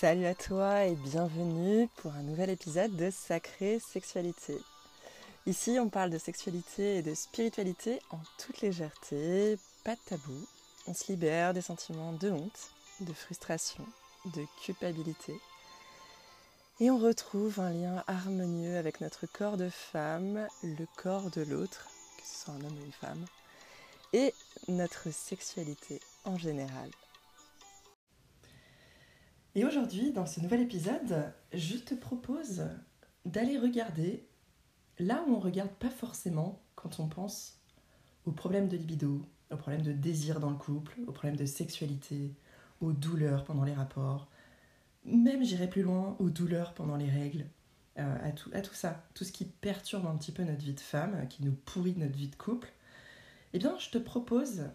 Salut à toi et bienvenue pour un nouvel épisode de Sacrée Sexualité. Ici, on parle de sexualité et de spiritualité en toute légèreté, pas de tabou. On se libère des sentiments de honte, de frustration, de culpabilité. Et on retrouve un lien harmonieux avec notre corps de femme, le corps de l'autre, que ce soit un homme ou une femme, et notre sexualité en général. Et aujourd'hui, dans ce nouvel épisode, je te propose d'aller regarder là où on ne regarde pas forcément quand on pense aux problèmes de libido, aux problèmes de désir dans le couple, aux problèmes de sexualité, aux douleurs pendant les rapports, même j'irai plus loin, aux douleurs pendant les règles, euh, à, tout, à tout ça, tout ce qui perturbe un petit peu notre vie de femme, qui nous pourrit notre vie de couple, eh bien je te propose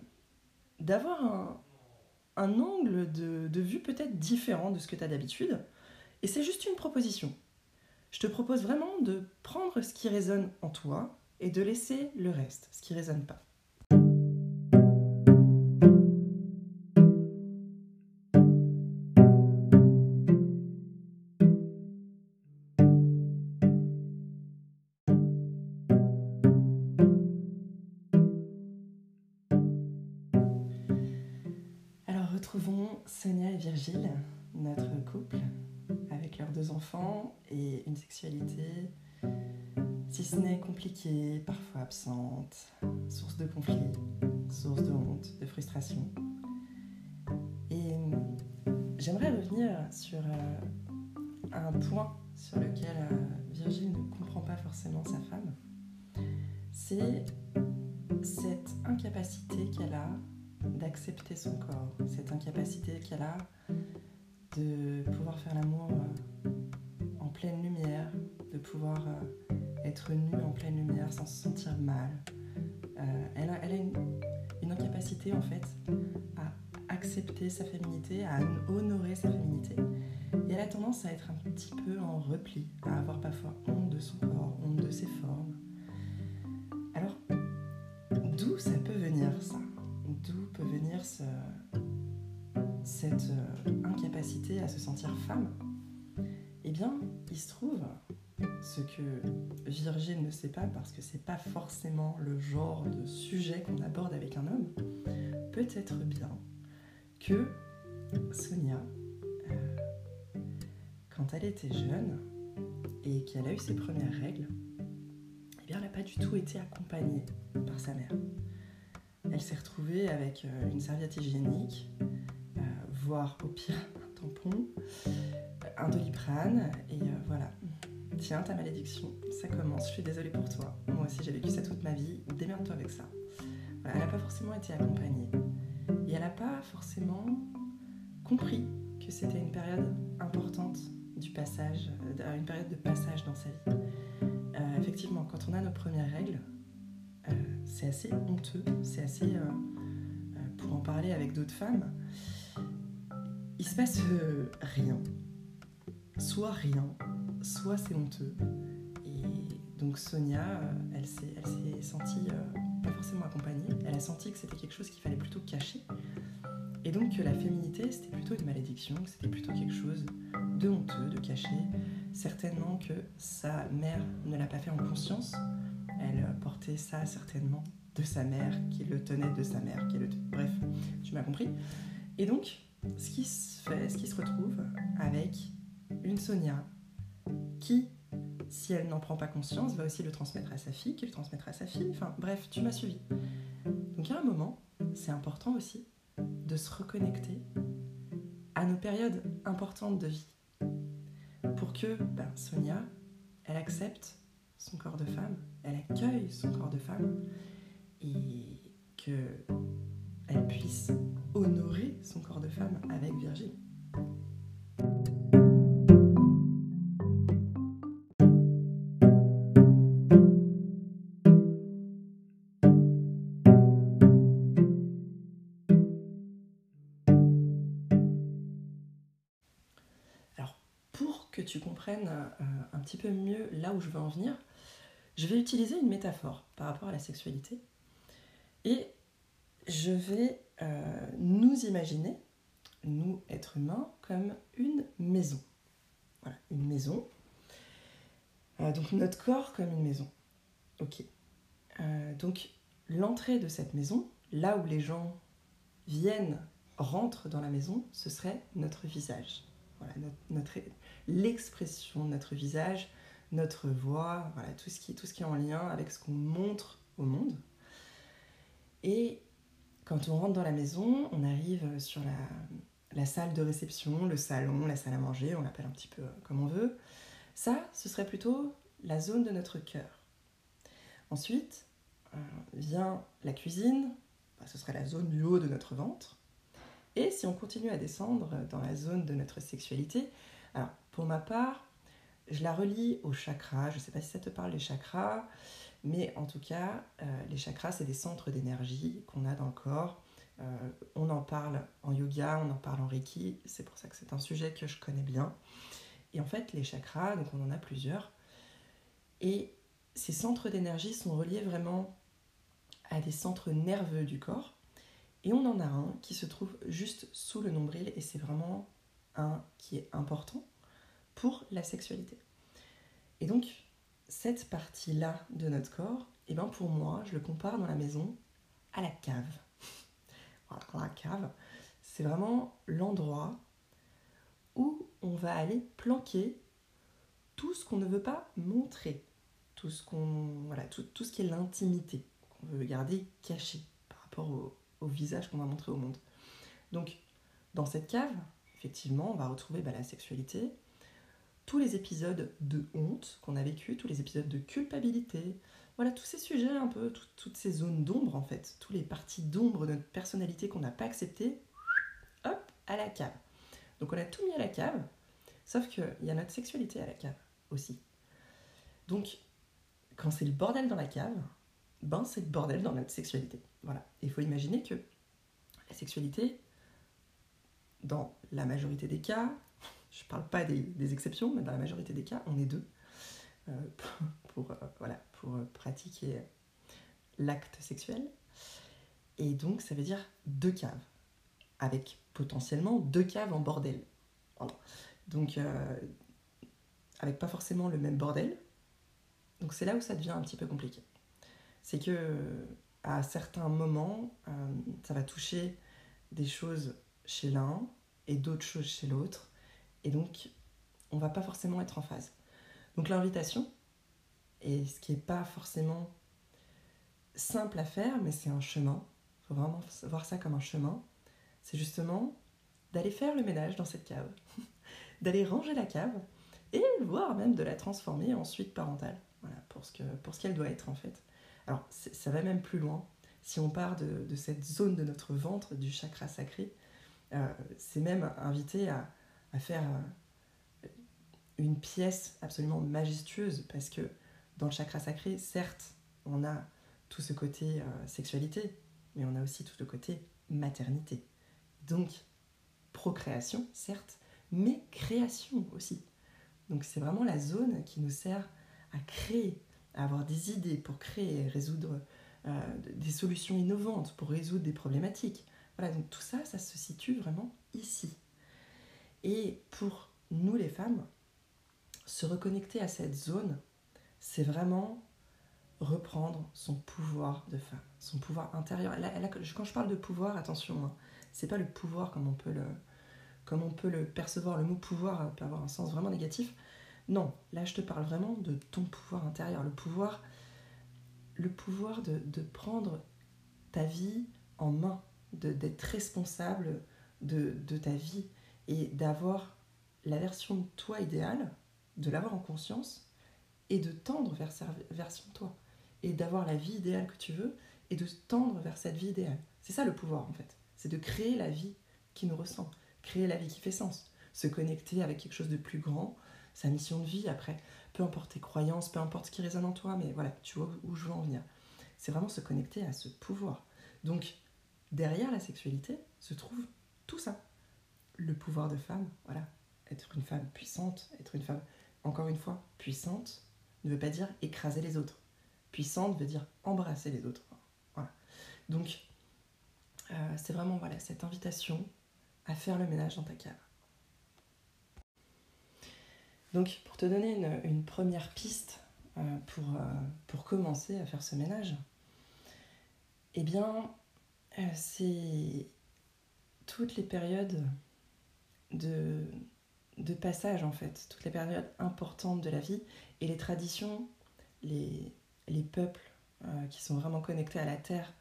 d'avoir un, un angle de, vue peut-être différent de ce que tu as d'habitude. Et c'est juste une proposition. Je te propose vraiment de prendre ce qui résonne en toi et de laisser le reste, ce qui résonne pas. Sonia et Virgile, notre couple, avec leurs deux enfants et une sexualité, si ce n'est compliquée, parfois absente, source de conflits, source de honte, de frustration. Et j'aimerais revenir sur euh, un point sur lequel euh, Virgile ne comprend pas forcément sa femme. C'est cette incapacité qu'elle a d'accepter son corps, cette incapacité qu'elle a de pouvoir faire l'amour euh, en pleine lumière, de pouvoir euh, être nue en pleine lumière sans se sentir mal. Euh, elle a, elle a une, incapacité en fait à accepter sa féminité, à honorer sa féminité. Et elle a tendance à être un petit peu en repli, à avoir parfois honte de son corps, honte de ses formes. D'où peut venir cette euh, incapacité à se sentir femme? Eh bien, il se trouve ce que Virgile ne sait pas parce que c'est pas forcément le genre de sujet qu'on aborde avec un homme, peut-être bien que Sonia, euh, quand elle était jeune et qu'elle a eu ses premières règles, eh bien, elle n'a pas du tout été accompagnée par sa mère elle s'est retrouvée avec euh, une serviette hygiénique, euh, voire au pire un tampon, un doliprane, et euh, voilà. Tiens, ta malédiction, ça commence, je suis désolée pour toi. Moi aussi j'ai vécu ça toute ma vie, démerde-toi avec ça. elle n'a pas forcément été accompagnée. Et elle n'a pas forcément compris que c'était une période importante du passage, une période de passage dans sa vie. effectivement, quand on a nos premières règles, c'est assez honteux, c'est assez... Euh, euh, pour en parler avec d'autres femmes, il se passe euh, rien. Soit rien, soit c'est honteux. Et donc Sonia, elle s'est sentie pas forcément accompagnée, elle a senti que c'était quelque chose qu'il fallait plutôt cacher. Et donc que la féminité, c'était plutôt une malédiction, que c'était plutôt quelque chose de honteux, de caché. Certainement que sa mère ne l'a pas fait en conscience, elle portait ça certainement de sa mère, qui le tenait de sa mère, qui le... Bref, tu m'as compris. Et donc, ce qui se fait, ce qui se retrouve avec une Sonia qui, si elle n'en prend pas conscience, va aussi le transmettre à sa fille, qui le transmettra à sa fille. Enfin, bref, tu m'as suivi. Donc, à un moment, c'est important aussi de se reconnecter à nos périodes importantes de vie pour que ben, Sonia, elle accepte son corps de femme, elle accueille son corps de femme et qu'elle puisse honorer son corps de femme avec Virginie. Alors, pour que tu comprennes euh, un petit peu mieux là où je veux en venir, je vais utiliser une métaphore par rapport à la sexualité et je vais euh, nous imaginer nous, êtres humains, comme une maison. Voilà, une maison. Euh, donc notre corps comme une maison. Ok. Euh, donc l'entrée de cette maison, là où les gens viennent, rentrent dans la maison, ce serait notre visage. Voilà, notre, l'expression de notre visage, notre voix, tout ce, qui, est en lien avec ce qu'on montre au monde. Et quand on rentre dans la maison, on arrive sur la, salle de réception, le salon, la salle à manger, on l'appelle un petit peu comme on veut. Ça, ce serait plutôt la zone de notre cœur. Ensuite euh, vient la cuisine, bah, ce serait la zone du haut de notre ventre. Et si on continue à descendre dans la zone de notre sexualité, alors pour ma part, je la relie aux chakras. Je ne sais pas si ça te parle les chakras, mais en tout cas, euh, les chakras, c'est des centres d'énergie qu'on a dans le corps. Euh, on en parle en yoga, on en parle en reiki, c'est pour ça que c'est un sujet que je connais bien. Et en fait, les chakras, donc on en a plusieurs, et ces centres d'énergie sont reliés vraiment à des centres nerveux du corps. Et on en a un qui se trouve juste sous le nombril et c'est vraiment un qui est important pour la sexualité. Et donc, cette partie-là de notre corps, eh ben pour moi, je le compare dans la maison à la cave. la cave, c'est vraiment l'endroit où on va aller planquer tout ce qu'on ne veut pas montrer tout ce, qu'on, voilà, tout, ce qui est l'intimité qu'on veut garder caché par rapport au, au visage qu'on va montrer au monde. Donc, dans cette cave, effectivement, on va retrouver bah, la sexualité, tous les épisodes de honte qu'on a vécu, tous les épisodes de culpabilité, voilà, tous ces sujets un peu, toutes ces zones d'ombre en fait, tous les parties d'ombre de notre personnalité qu'on n'a pas acceptées, hop, à la cave. Donc on a tout mis à la cave, sauf qu'il y a notre sexualité à la cave aussi. Donc quand c'est le bordel dans la cave, ben c'est le bordel dans notre sexualité. Voilà. Il faut imaginer que la sexualité, dans la majorité des cas, je ne parle pas des, exceptions, mais dans la majorité des cas, on est deux euh, pour, euh, voilà, pour pratiquer l'acte sexuel. Et donc, ça veut dire deux caves, avec potentiellement deux caves en bordel. Donc, euh, avec pas forcément le même bordel, donc c'est là où ça devient un petit peu compliqué. C'est que à certains moments, euh, ça va toucher des choses chez l'un et d'autres choses chez l'autre. Et donc, on va pas forcément être en phase. Donc l'invitation, et ce qui n'est pas forcément simple à faire, mais c'est un chemin, il faut vraiment voir ça comme un chemin, c'est justement d'aller faire le ménage dans cette cave, d'aller ranger la cave, et voire même de la transformer en suite parentale. Voilà, pour ce qu'elle doit être en fait. Alors ça va même plus loin. Si on part de, cette zone de notre ventre, du chakra sacré, euh, c'est même invité à, faire euh, une pièce absolument majestueuse parce que dans le chakra sacré, certes, on a tout ce côté euh, sexualité, mais on a aussi tout le côté maternité. Donc, procréation, certes, mais création aussi. Donc, c'est vraiment la zone qui nous sert à créer, à avoir des idées pour créer, résoudre euh, des solutions innovantes, pour résoudre des problématiques. Voilà, donc tout ça, ça se situe vraiment ici. Et pour nous les femmes, se reconnecter à cette zone, c'est vraiment reprendre son pouvoir de femme, son pouvoir intérieur. quand je parle de pouvoir, attention, hein, c'est pas le pouvoir comme on peut le, comme on peut le percevoir. Le mot pouvoir peut avoir un sens vraiment négatif. Non, là je te parle vraiment de ton pouvoir intérieur, le pouvoir, le pouvoir de, prendre ta vie en main, d'être responsable de, de, ta vie et d'avoir la version de toi idéale, de l'avoir en conscience et de tendre vers cette version de toi et d'avoir la vie idéale que tu veux et de tendre vers cette vie idéale. C'est ça le pouvoir en fait, c'est de créer la vie qui nous ressemble, créer la vie qui fait sens, se connecter avec quelque chose de plus grand, sa mission de vie après. Peu importe tes croyances, peu importe ce qui résonne en toi, mais voilà, tu vois où je veux en venir. C'est vraiment se connecter à ce pouvoir. Donc, derrière la sexualité se trouve tout ça. Le pouvoir de femme, voilà. Être une femme puissante, être une femme, encore une fois, puissante, ne veut pas dire écraser les autres. Puissante veut dire embrasser les autres. Voilà. Donc, euh, c'est vraiment voilà, cette invitation à faire le ménage dans ta cave. Donc, pour te donner une, première piste euh, pour, euh, pour, commencer à faire ce ménage, eh bien, c'est toutes les périodes de, de passage, en fait, toutes les périodes importantes de la vie et les traditions, les, les peuples qui sont vraiment connectés à la terre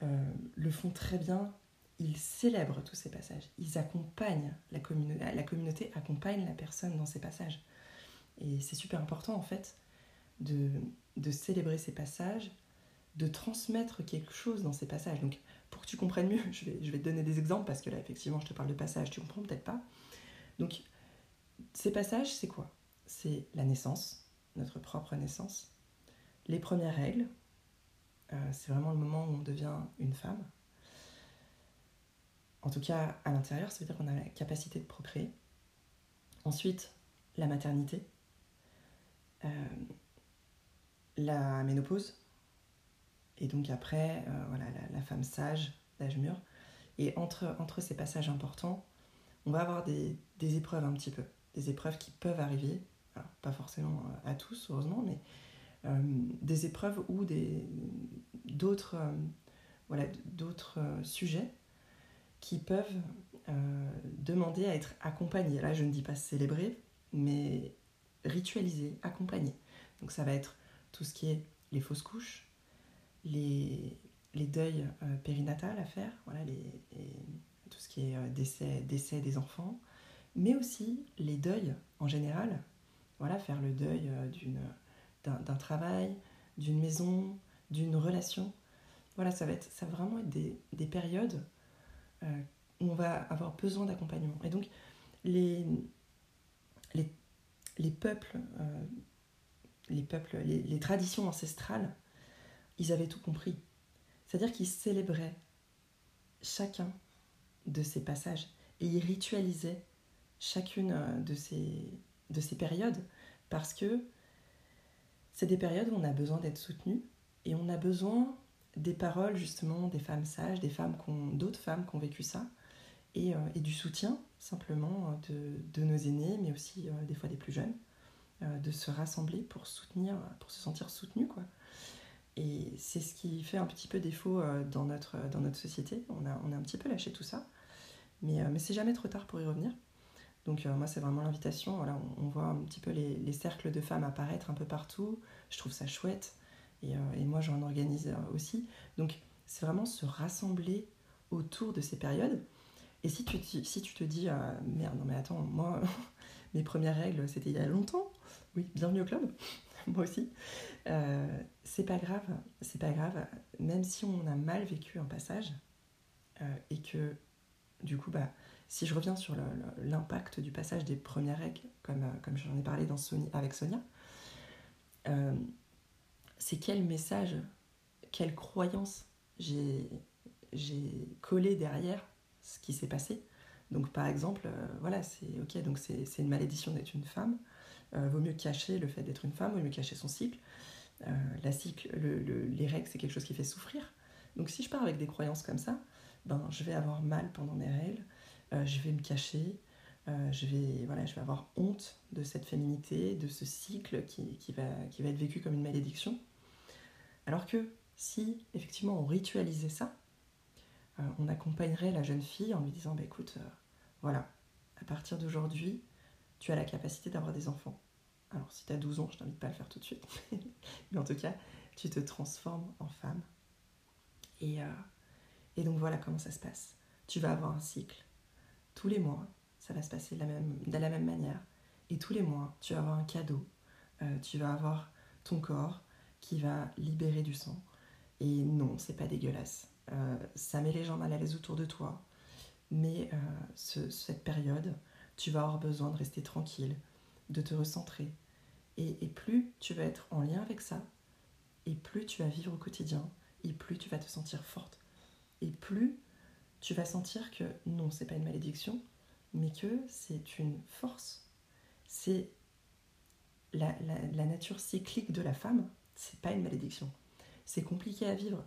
le font très bien ils célèbrent tous ces passages, ils accompagnent la communauté, la communauté accompagne la personne dans ces passages. Et c'est super important en fait de, de, célébrer ces passages, de transmettre quelque chose dans ces passages. Donc pour que tu comprennes mieux, je vais, te donner des exemples parce que là effectivement je te parle de passages, tu comprends peut-être pas. Donc ces passages c'est quoi? C'est la naissance, notre propre naissance, les premières règles, euh, c'est vraiment le moment où on devient une femme, en tout cas, à l'intérieur, ça veut dire qu'on a la capacité de procréer. Ensuite, la maternité, euh, la ménopause, et donc après, euh, voilà, la, femme sage, l'âge mûr. Et entre, ces passages importants, on va avoir des, épreuves un petit peu, des épreuves qui peuvent arriver, pas forcément à tous, heureusement, mais euh, des épreuves ou d'autres sujets qui peuvent euh, demander à être accompagnés. Là, je ne dis pas célébrer, mais ritualiser, accompagner. Donc ça va être tout ce qui est les fausses couches, les, deuils euh, périnatales à faire, voilà, tout ce qui est euh, décès, décès des enfants, mais aussi les deuils en général. Voilà, faire le deuil d'une, d'un, travail, d'une maison, d'une relation. Voilà, ça va, être, ça va vraiment être des, des périodes où euh, on va avoir besoin d'accompagnement. Et donc, les, les, les peuples, euh, les, peuples les, les, traditions ancestrales, ils avaient tout compris. C'est-à-dire qu'ils célébraient chacun de ces passages et ils ritualisaient chacune euh, de ces, de ces périodes parce que c'est des périodes où on a besoin d'être soutenu et on a besoin des paroles justement des femmes sages, des femmes d'autres femmes qui ont vécu ça, et, euh, du soutien simplement euh, de, nos aînés, mais aussi des fois des plus jeunes, de se rassembler pour soutenir, pour se sentir soutenu quoi. Et c'est ce qui fait un petit peu défaut dans notre, dans notre société. On a, on un petit peu lâché tout ça, mais, mais c'est jamais trop tard pour y revenir. Donc moi c'est vraiment l'invitation. Voilà, on, voit un petit peu les, les cercles de femmes apparaître un peu partout. Je trouve ça chouette. Et, euh, et moi, j'en organise euh, aussi. Donc, c'est vraiment se rassembler autour de ces périodes. Et si tu, si tu te dis, euh, merde, non mais attends, moi, mes premières règles, c'était il y a longtemps. Oui, bienvenue au club, moi aussi. Euh, c'est pas grave, c'est pas grave, même si on a mal vécu un passage, euh, et que, du coup, bah, si je reviens sur l'impact du passage des premières règles, comme, comme j'en ai parlé avec Sonia, euh, c'est quel message, quelle croyance j'ai collé derrière ce qui s'est passé. Donc par exemple, euh, voilà, c'est ok, donc c'est une malédiction d'être une femme. Euh, vaut mieux cacher le fait d'être une femme, vaut mieux cacher son cycle. Euh, la cycle, le, les règles, c'est quelque chose qui fait souffrir. Donc si je pars avec des croyances comme ça, ben je vais avoir mal pendant mes règles, je vais me cacher, je vais voilà, je vais avoir honte de cette féminité, de ce cycle qui, qui, va, qui va être vécu comme une malédiction. Alors que si effectivement on ritualisait ça, euh, on accompagnerait la jeune fille en lui disant bah, écoute, euh, voilà, à partir d'aujourd'hui, tu as la capacité d'avoir des enfants. Alors si tu as 12 ans, je t'invite pas à le faire tout de suite, mais en tout cas, tu te transformes en femme. Et, euh, et donc voilà comment ça se passe. Tu vas avoir un cycle. Tous les mois, ça va se passer de la même, manière. Et tous les mois, tu vas avoir un cadeau. tu vas avoir ton corps qui va libérer du sang. Et non, c'est pas dégueulasse. Euh, ça met les gens mal à l'aise autour de toi. Mais euh, cette période, tu vas avoir besoin de rester tranquille, de te recentrer. Et, plus tu vas être en lien avec ça, et plus tu vas vivre au quotidien, et plus tu vas te sentir forte. Et plus tu vas sentir que non, c'est pas une malédiction, mais que c'est une force. C'est la, la, la, nature cyclique de la femme c'est pas une malédiction. C'est compliqué à vivre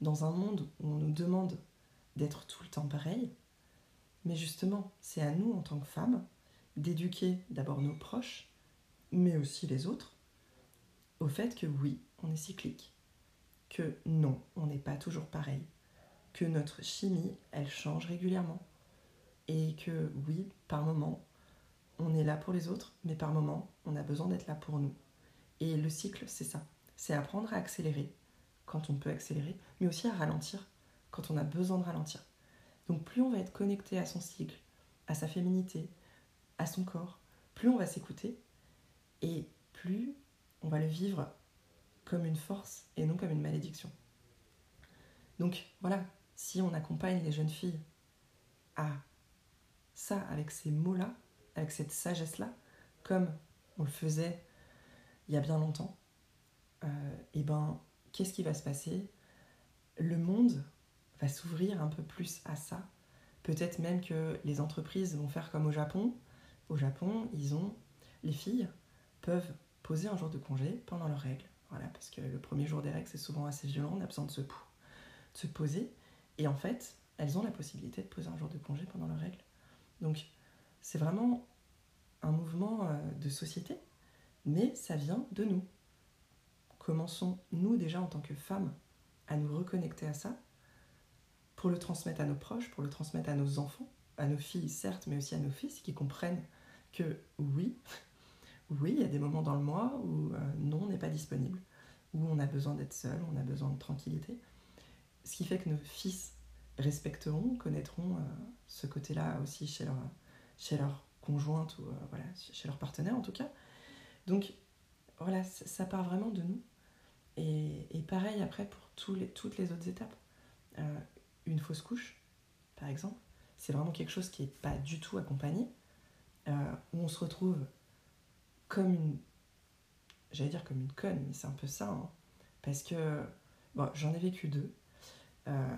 dans un monde où on nous demande d'être tout le temps pareil. Mais justement, c'est à nous en tant que femmes d'éduquer d'abord nos proches, mais aussi les autres, au fait que oui, on est cyclique, que non, on n'est pas toujours pareil, que notre chimie, elle change régulièrement, et que oui, par moment, on est là pour les autres, mais par moment, on a besoin d'être là pour nous. Et le cycle, c'est ça. C'est apprendre à accélérer quand on peut accélérer, mais aussi à ralentir quand on a besoin de ralentir. Donc plus on va être connecté à son cycle, à sa féminité, à son corps, plus on va s'écouter et plus on va le vivre comme une force et non comme une malédiction. Donc voilà, si on accompagne les jeunes filles à ça avec ces mots-là, avec cette sagesse-là, comme on le faisait il y a bien longtemps, et euh, eh ben, qu'est-ce qui va se passer? Le monde s'ouvrir un peu plus à ça. Peut-être même que les entreprises vont faire comme au Japon. Au Japon, ils ont les filles peuvent poser un jour de congé pendant leurs règles. Voilà, parce que le premier jour des règles, c'est souvent assez violent, on a besoin de se, de se poser. Et en fait, elles ont la possibilité de poser un jour de congé pendant leurs règles. Donc, c'est vraiment un mouvement euh, de société, mais ça vient de nous. Commençons, nous déjà en tant que femmes, à nous reconnecter à ça, pour le transmettre à nos proches, pour le transmettre à nos enfants, à nos filles certes, mais aussi à nos fils qui comprennent que oui, oui, il y a des moments dans le mois où euh, non, on n'est pas disponible, où on a besoin d'être seul, on a besoin de tranquillité. Ce qui fait que nos fils respecteront, connaîtront euh, ce côté-là aussi chez leur, chez leur conjointe ou euh, voilà, chez leur partenaire en tout cas. Donc voilà, ça part vraiment de nous. Et, pareil après pour tous toutes les autres étapes. Euh, une fausse couche, par exemple, c'est vraiment quelque chose qui n'est pas du tout accompagné, où on se retrouve comme une. J'allais dire comme une conne, mais c'est un peu ça. Hein. parce que bon, j'en ai vécu deux. Euh,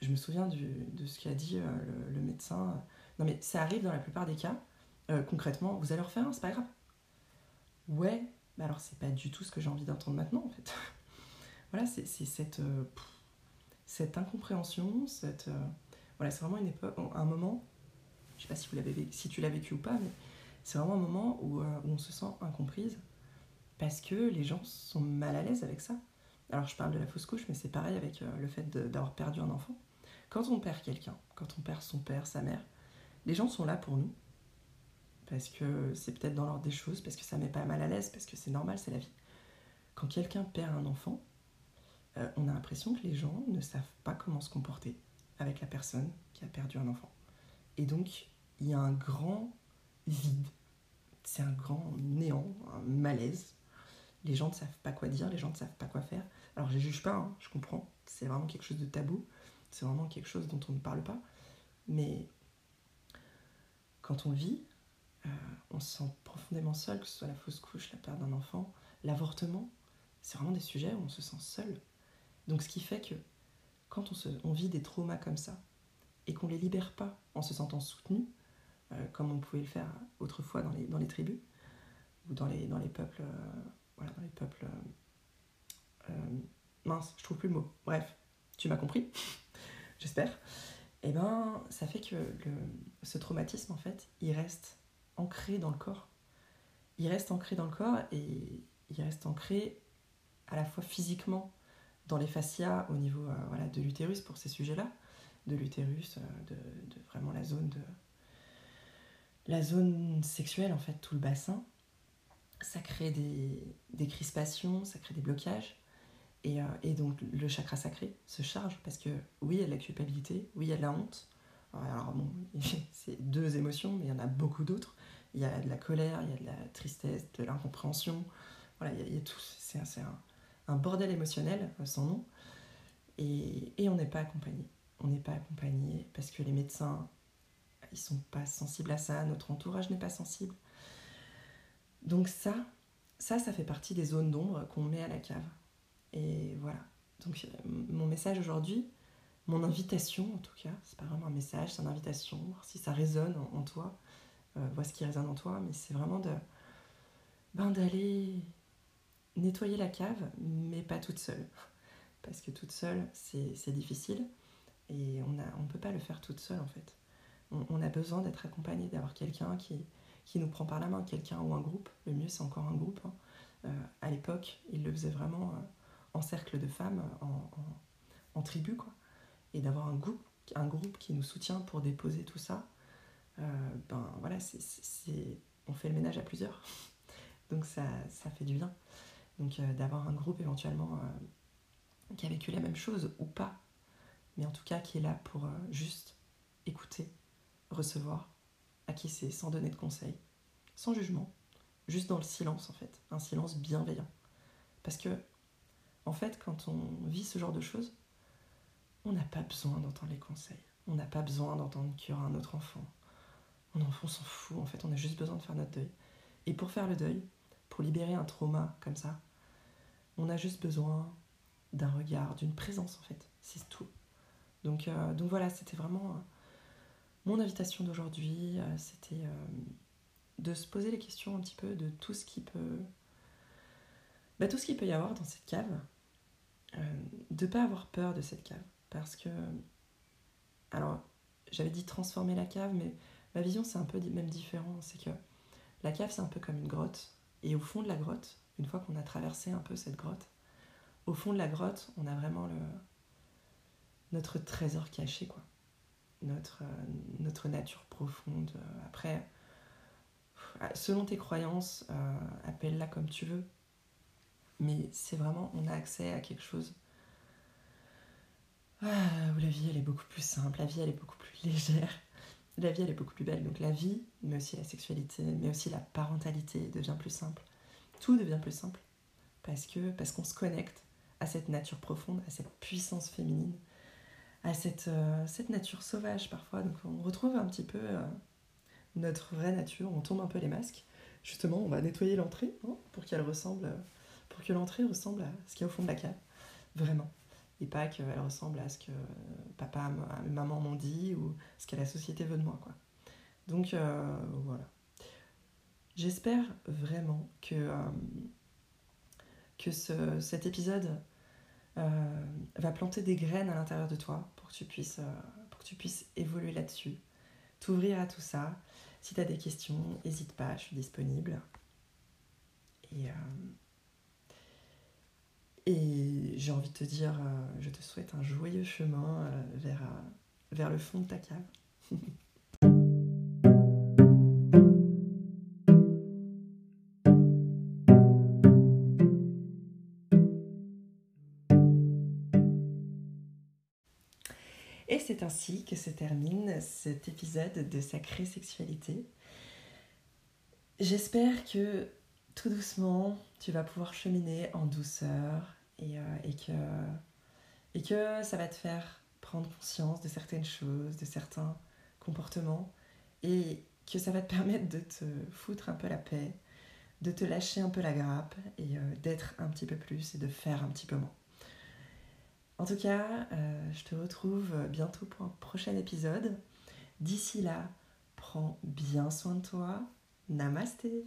je me souviens de ce qu'a dit euh, le, médecin. Non, mais ça arrive dans la plupart des cas. Euh, concrètement, vous allez refaire, c'est pas grave. Ouais, mais alors c'est pas du tout ce que j'ai envie d'entendre maintenant en fait. voilà, c'est cette, cette incompréhension, cette. voilà, c'est vraiment une un moment, je sais pas si, vous l'avez tu l'as vécu ou pas, mais c'est vraiment un moment où, où on se sent incomprise parce que les gens sont mal à l'aise avec ça. Alors je parle de la fausse couche, mais c'est pareil avec euh, le fait d'avoir perdu un enfant. Quand on perd quelqu'un, quand on perd son père, sa mère, les gens sont là pour nous. Parce que c'est peut-être dans l'ordre des choses, parce que ça met pas mal à l'aise, parce que c'est normal, c'est la vie. Quand quelqu'un perd un enfant, euh, on a l'impression que les gens ne savent pas comment se comporter avec la personne qui a perdu un enfant. Et donc, il y a un grand vide, c'est un grand néant, un malaise. Les gens ne savent pas quoi dire, les gens ne savent pas quoi faire. Alors je ne juge pas, hein, je comprends, c'est vraiment quelque chose de tabou, c'est vraiment quelque chose dont on ne parle pas, mais quand on vit, euh, on se sent profondément seul, que ce soit la fausse couche, la perte d'un enfant, l'avortement, c'est vraiment des sujets où on se sent seul. Donc ce qui fait que quand on, vit des traumas comme ça, et qu'on ne les libère pas en se sentant soutenu, euh, comme on pouvait le faire autrefois dans les, tribus, ou dans les, peuples, euh, voilà, dans les peuples euh, mince, je trouve plus le mot. Bref, tu m'as compris, j'espère. Eh ben, ça fait que ce traumatisme, en fait, il reste ancré dans le corps. Il reste ancré dans le corps et il reste ancré à la fois physiquement dans les fascias au niveau euh, voilà, de l'utérus pour ces sujets-là, de l'utérus, euh, de, vraiment la zone de la zone sexuelle en fait, tout le bassin. Ça crée des, des crispations, ça crée des blocages. Euh, et, donc le chakra sacré se charge parce que oui, il y a de la culpabilité, oui, il y a de la honte. Alors bon, c'est deux émotions, mais il y en a beaucoup d'autres. Il y a de la colère, il y a de la tristesse, de l'incompréhension. Voilà, il y, a, tout. C'est un, un, bordel émotionnel euh, sans nom. Et, on n'est pas accompagné. On n'est pas accompagné parce que les médecins, ils sont pas sensibles à ça, notre entourage n'est pas sensible. Donc ça, ça, ça fait partie des zones d'ombre qu'on met à la cave. Et voilà. Donc euh, mon message aujourd'hui, mon invitation en tout cas, c'est pas vraiment un message, c'est une invitation, voir si ça résonne en, toi, euh, voir ce qui résonne en toi, mais c'est vraiment de ben, d'aller nettoyer la cave, mais pas toute seule. Parce que toute seule, c'est difficile et on ne peut pas le faire toute seule en fait. On, a besoin d'être accompagné, d'avoir quelqu'un qui, nous prend par la main, quelqu'un ou un groupe. Le mieux, c'est encore un groupe. Hein. Euh, à l'époque, ils le faisaient vraiment euh, en cercle de femmes, en, tribu, quoi. Et d'avoir un groupe, un groupe qui nous soutient pour déposer tout ça, ben voilà, c'est, on fait le ménage à plusieurs. Donc ça fait du bien. Donc d'avoir un groupe éventuellement qui a vécu la même chose ou pas, mais en tout cas qui est là pour juste écouter, recevoir, acquiescer, sans donner de conseils, sans jugement, juste dans le silence en fait, un silence bienveillant. Parce que, en fait, quand on vit ce genre de choses, on n'a pas besoin d'entendre les conseils, on n'a pas besoin d'entendre qu'il y aura un autre enfant. On, on s'en fout en fait, on a juste besoin de faire notre deuil. Et pour faire le deuil, pour libérer un trauma comme ça, on a juste besoin d'un regard, d'une présence en fait, c'est tout. Donc, euh, voilà, c'était vraiment mon invitation d'aujourd'hui, euh, c'était euh, de se poser les questions un petit peu de tout ce qui peut, bah, tout ce qu'il peut y avoir dans cette cave, euh, de pas avoir peur de cette cave, parce que, alors, j'avais dit transformer la cave, mais ma vision c'est un peu même différent, c'est que la cave c'est un peu comme une grotte, et au fond de la grotte, une fois qu'on a traversé un peu cette grotte, au fond de la grotte, on a vraiment le notre trésor caché, quoi notre, euh, notre nature profonde. Après, selon tes croyances, euh, appelle-la comme tu veux. Mais c'est vraiment, on a accès à quelque chose ah, où la vie elle est beaucoup plus simple, la vie elle est beaucoup plus légère, la vie elle est beaucoup plus belle. Donc la vie, mais aussi la sexualité, mais aussi la parentalité devient plus simple. Tout devient plus simple parce que parce qu'on se connecte à cette nature profonde, à cette puissance féminine à cette, euh, nature sauvage parfois. Donc on retrouve un petit peu euh, notre vraie nature, on tombe un peu les masques. Justement, on va nettoyer l'entrée hein, pour qu'elle ressemble, pour que l'entrée ressemble à ce qu'il y a au fond de la cave, vraiment. Et pas qu'elle ressemble à ce que papa, et maman m'ont dit ou ce que la société veut de moi. Quoi. Donc euh, voilà. J'espère vraiment que, que ce, cet épisode euh, va planter des graines à l'intérieur de toi pour que tu puisses, euh, pour que tu puisses évoluer là-dessus, t'ouvrir à tout ça. Si tu as des questions, n'hésite pas, je suis disponible. Et, euh, et j'ai envie de te dire, je te souhaite un joyeux chemin vers, vers le fond de ta cave. Et c'est ainsi que se termine cet épisode de Sacrée Sexualité. J'espère que tout doucement, tu vas pouvoir cheminer en douceur et, euh, et, que, et que ça va te faire prendre conscience de certaines choses, de certains comportements et que ça va te permettre de te foutre un peu la paix, de te lâcher un peu la grappe et euh, d'être un petit peu plus et de faire un petit peu moins. En tout cas, euh, je te retrouve bientôt pour un prochain épisode. D'ici là, prends bien soin de toi. Namasté